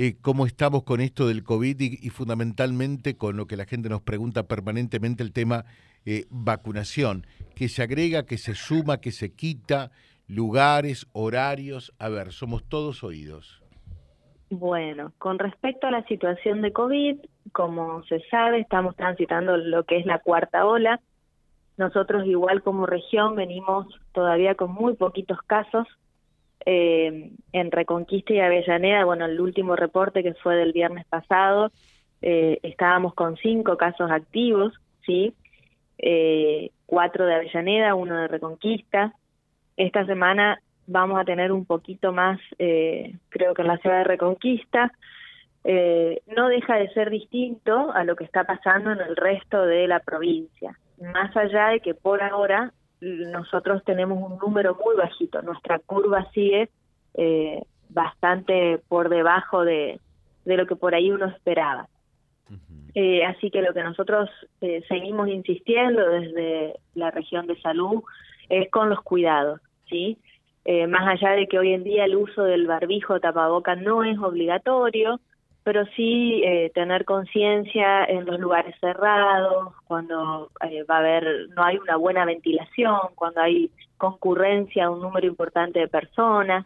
eh, cómo estamos con esto del COVID y, fundamentalmente con lo que la gente nos pregunta permanentemente, el tema eh, vacunación, que se agrega, que se suma, que se quita, lugares, horarios. A ver, somos todos oídos. Bueno, con respecto a la situación de COVID, como se sabe, estamos transitando lo que es la cuarta ola. Nosotros igual como región venimos todavía con muy poquitos casos. Eh, en Reconquista y Avellaneda, bueno, el último reporte que fue del viernes pasado, eh, estábamos con cinco casos activos, ¿sí? Eh, cuatro de Avellaneda, uno de Reconquista. Esta semana vamos a tener un poquito más, eh, creo que en la ciudad de Reconquista. Eh, no deja de ser distinto a lo que está pasando en el resto de la provincia. Más allá de que por ahora nosotros tenemos un número muy bajito, nuestra curva sigue eh, bastante por debajo de, de lo que por ahí uno esperaba. Eh, así que lo que nosotros eh, seguimos insistiendo desde la región de salud es con los cuidados, ¿sí? Eh, más allá de que hoy en día el uso del barbijo tapaboca no es obligatorio, pero sí eh, tener conciencia en los lugares cerrados, cuando eh, va a haber, no hay una buena ventilación, cuando hay concurrencia, un número importante de personas,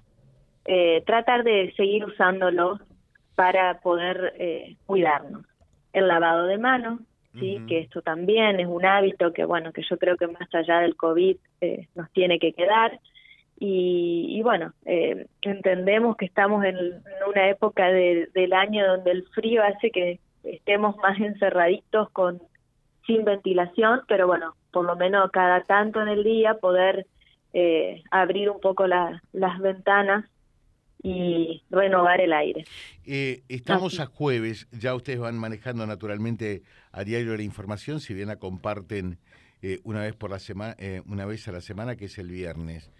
tratar de seguir usándolo para poder cuidarnos. El lavado de manos, sí, que esto también es un hábito que bueno, que yo creo que más allá del COVID nos tiene que quedar y, bueno, eh, entendemos que estamos en, una época del año donde el frío hace que estemos más encerraditos con sin ventilación, pero bueno, por lo menos cada tanto en el día poder eh, abrir un poco las ventanas y renovar el aire. Eh, estamos a jueves, ya ustedes van manejando naturalmente a diario la información, si bien la comparten una vez por la semana, una vez a la semana, que es el viernes.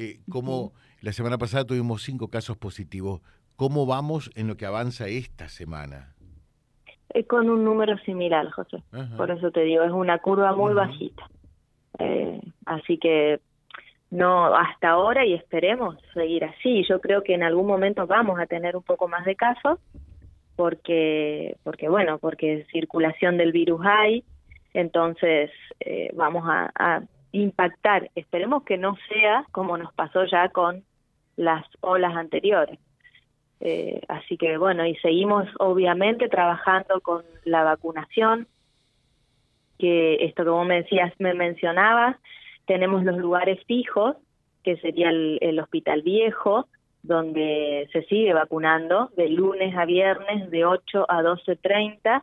Eh, como la semana pasada tuvimos cinco casos positivos, ¿cómo vamos en lo que avanza esta semana? Eh, con un número similar, José. Por eso te digo, es una curva muy bajita. Eh, así que no hasta ahora y esperemos seguir así. Yo creo que en algún momento vamos a tener un poco más de casos porque porque bueno, porque circulación del virus hay, entonces eh, vamos a impactar. Esperemos que no sea como nos pasó ya con las olas anteriores. Eh, así que bueno, y seguimos obviamente trabajando con la vacunación, que esto que vos me decías, me mencionabas, tenemos los lugares fijos, que sería el, el Hospital Viejo, donde se sigue vacunando de lunes a viernes de 8 a 12.30.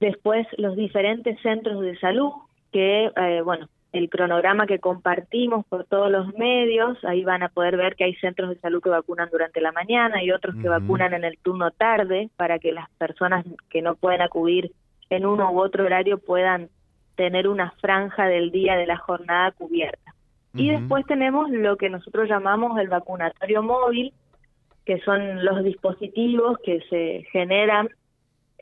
Después los diferentes centros de salud que, eh, bueno, el cronograma que compartimos por todos los medios, ahí van a poder ver que hay centros de salud que vacunan durante la mañana y otros que vacunan en el turno tarde para que las personas que no pueden acudir en uno u otro horario puedan tener una franja del día de la jornada cubierta. Y después tenemos lo que nosotros llamamos el vacunatorio móvil, que son los dispositivos que se generan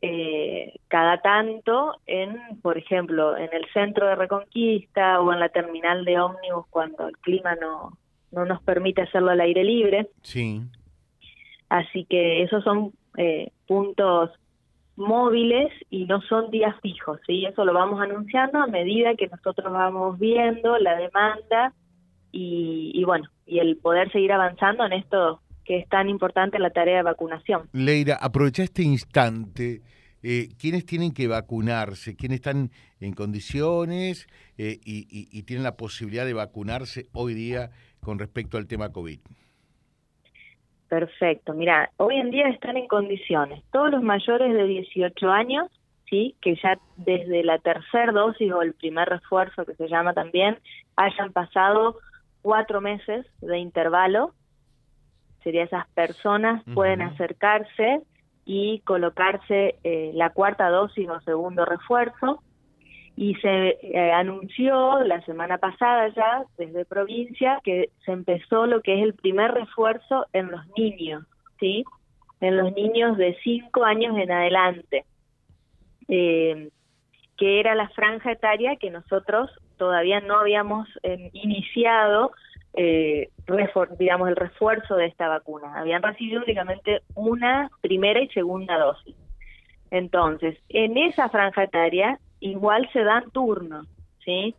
eh, cada tanto en, por ejemplo, en el centro de Reconquista o en la terminal de ómnibus cuando el clima no, no nos permite hacerlo al aire libre. Sí. Así que esos son eh, puntos móviles y no son días fijos, ¿sí? Eso lo vamos anunciando a medida que nosotros vamos viendo la demanda y, y bueno, y el poder seguir avanzando en esto que es tan importante la tarea de vacunación. Leira, aprovecha este instante. Eh, ¿Quiénes tienen que vacunarse? ¿Quiénes están en condiciones eh, y, tienen la posibilidad de vacunarse hoy día con respecto al tema COVID? Perfecto. Mira, hoy en día están en condiciones todos los mayores de 18 años, sí, que ya desde la tercera dosis o el primer refuerzo que se llama también hayan pasado cuatro meses de intervalo sería esas personas pueden acercarse y colocarse eh, la cuarta dosis o segundo refuerzo. Y se eh, anunció la semana pasada ya desde provincia que se empezó lo que es el primer refuerzo en los niños, ¿sí? En los niños de 5 años en adelante, eh, que era la franja etaria que nosotros todavía no habíamos iniciado eh, digamos, el refuerzo de esta vacuna. Habían recibido únicamente una primera y segunda dosis. Entonces, en esa franja etaria igual se dan turnos, ¿sí?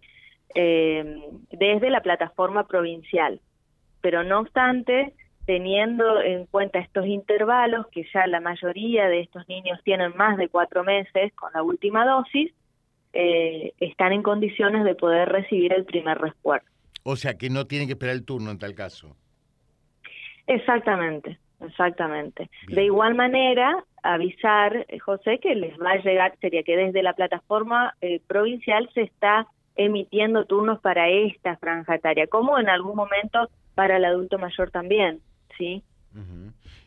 Eh, desde la plataforma provincial. Pero no obstante, teniendo en cuenta estos intervalos, que ya la mayoría de estos niños tienen más de cuatro meses con la última dosis, eh, están en condiciones de poder recibir el primer refuerzo. O sea que no tienen que esperar el turno en tal caso. Exactamente, exactamente. De igual manera, avisar, eh, José, que les va a llegar, sería que desde la plataforma eh, provincial se está emitiendo turnos para esta franja etaria, como en algún momento para el adulto mayor también. ¿sí?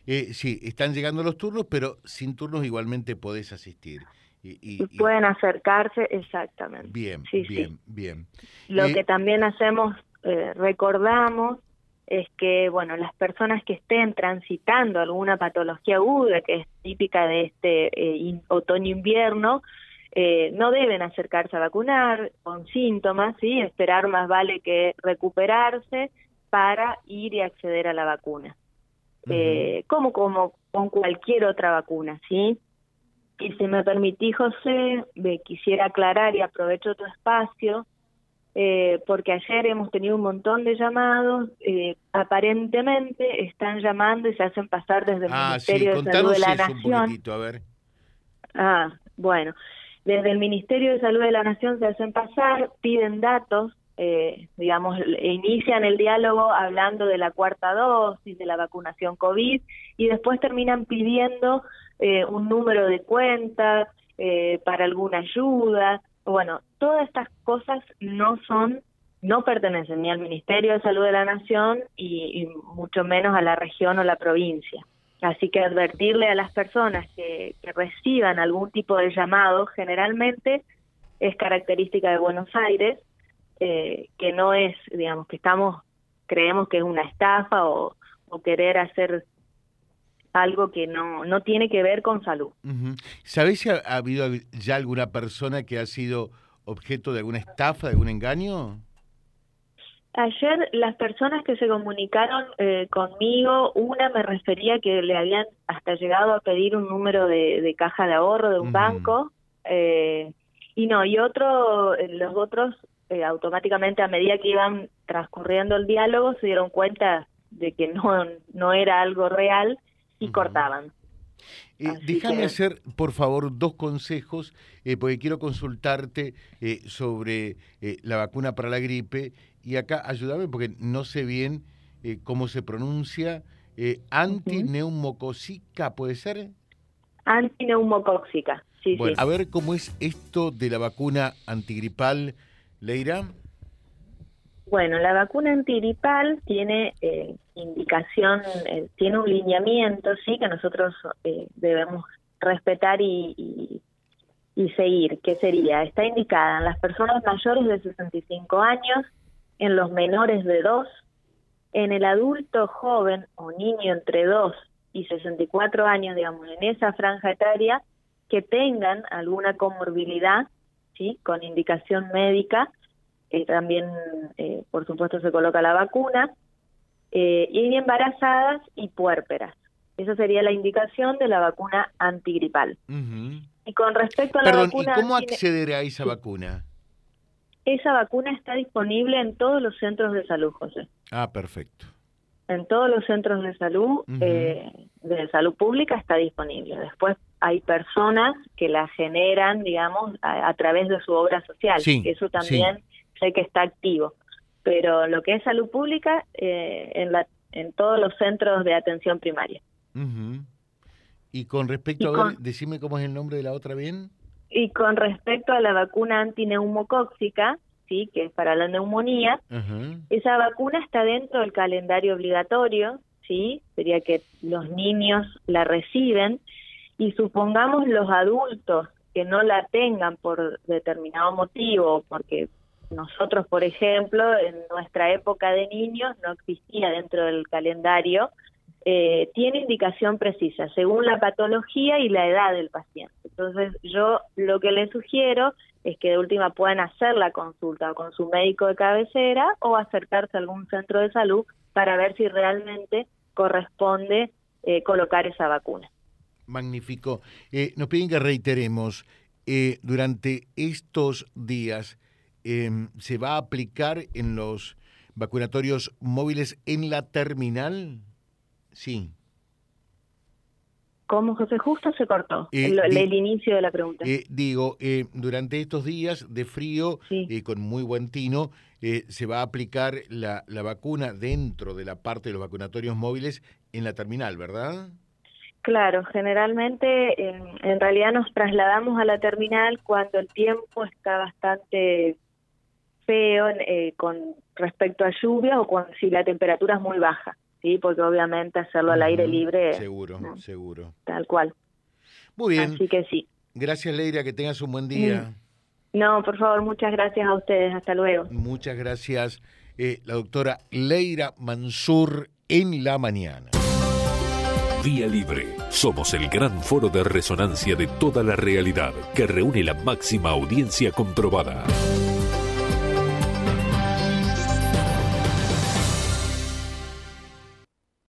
Eh, sí, están llegando los turnos, pero sin turnos igualmente podés asistir. Y, Pueden acercarse, exactamente. Bien, bien, bien. Lo eh, que también hacemos, eh, recordamos, es que, bueno, las personas que estén transitando alguna patología aguda, que es típica de este otoño-invierno, no deben acercarse a vacunar con síntomas, ¿sí? Esperar más vale que recuperarse para ir y acceder a la vacuna eh, como, como con cualquier otra vacuna, ¿sí? Y si me permití, José, me quisiera aclarar y aprovecho tu espacio, eh, porque ayer hemos tenido un montón de llamados, eh, aparentemente están llamando y se hacen pasar desde el ah, Ministerio de Salud de la Nación. a ver. Ah, bueno, desde el Ministerio de Salud de la Nación se hacen pasar, piden datos eh, digamos, inician el diálogo hablando de la cuarta dosis, de la vacunación COVID, y después terminan pidiendo eh, un número de cuenta eh, para alguna ayuda. Bueno, todas estas cosas no son, no pertenecen ni al Ministerio de Salud de la Nación y, mucho menos a la región o la provincia. Así que advertirle a las personas que reciban algún tipo de llamado, generalmente es característica de Buenos Aires, eh, que no es, digamos, que estamos, creemos que es una estafa o, querer hacer algo que no, no tiene que ver con salud. ¿Sabéis si ha, habido ya alguna persona que ha sido objeto de alguna estafa, de algún engaño? Ayer las personas que se comunicaron eh, conmigo, una me refería que le habían hasta llegado a pedir un número de, caja de ahorro de un banco, eh, y no, y otro, los otros eh, automáticamente a medida que iban transcurriendo el diálogo se dieron cuenta de que no, no era algo real y cortaban. Eh, déjame hacer, por favor, dos consejos, eh, porque quiero consultarte eh, sobre la vacuna para la gripe y acá ayúdame porque no sé bien cómo se pronuncia. antineumocóxica, ¿puede ser? Antineumocóxica, sí, bueno, A ver cómo es esto de la vacuna antigripal Leira. Bueno, la vacuna antigripal tiene eh, indicación, eh, tiene un lineamiento, sí, que nosotros eh, debemos respetar y, y, seguir, que sería, está indicada en las personas mayores de 65 años, en los menores de 2, en el adulto joven o niño entre 2 y 64 años, digamos, en esa franja etaria, que tengan alguna comorbilidad ¿sí? con indicación médica, eh, también eh, por supuesto se coloca la vacuna, eh, y embarazadas y puérperas. Esa sería la indicación de la vacuna antigripal. Y con respecto a la vacuna... ¿y cómo acceder a esa vacuna? Esa vacuna está disponible en todos los centros de salud, José. Ah, perfecto. En todos los centros de salud, de salud pública está disponible. Después hay personas que la generan, digamos, a, través de su obra social. Eso también sé que está activo. Pero lo que es salud pública, eh, en, la, en todos los centros de atención primaria. Y con respecto a, decime cómo es el nombre de la otra bien. Y con respecto a la vacuna antineumocóxica, sí, que es para la neumonía, esa vacuna está dentro del calendario obligatorio, sí, sería que los niños la reciben y supongamos los adultos que no la tengan por determinado motivo, porque nosotros, por ejemplo, en nuestra época de niños no existía dentro del calendario, eh, tiene indicación precisa según la patología y la edad del paciente. Entonces, yo lo que le sugiero es que de última puedan hacer la consulta con su médico de cabecera o acercarse a algún centro de salud para ver si realmente corresponde eh, colocar esa vacuna. Magnífico. Eh, nos piden que reiteremos, durante estos días em, se va a aplicar en los vacunatorios móviles en la terminal. Sí. ¿Cómo, José? Justo se cortó el, inicio de la pregunta. digo, durante estos días de frío, y con muy buen tino, se va a aplicar la, la, vacuna dentro de la parte de los vacunatorios móviles en la terminal, ¿verdad? Claro, generalmente en, realidad nos trasladamos a la terminal cuando el tiempo está bastante feo eh, con respecto a lluvia o cuando, si la temperatura es muy baja, sí, porque obviamente hacerlo al aire libre. Seguro, seguro. Tal cual. Muy bien. Así que sí. Gracias, Leira, que tengas un buen día. Mm. No, por favor, muchas gracias a ustedes. Hasta luego. Muchas gracias, eh, la doctora Leira Mansur en la mañana. Vía Libre. Somos el gran foro de resonancia de toda la realidad que reúne la máxima audiencia comprobada.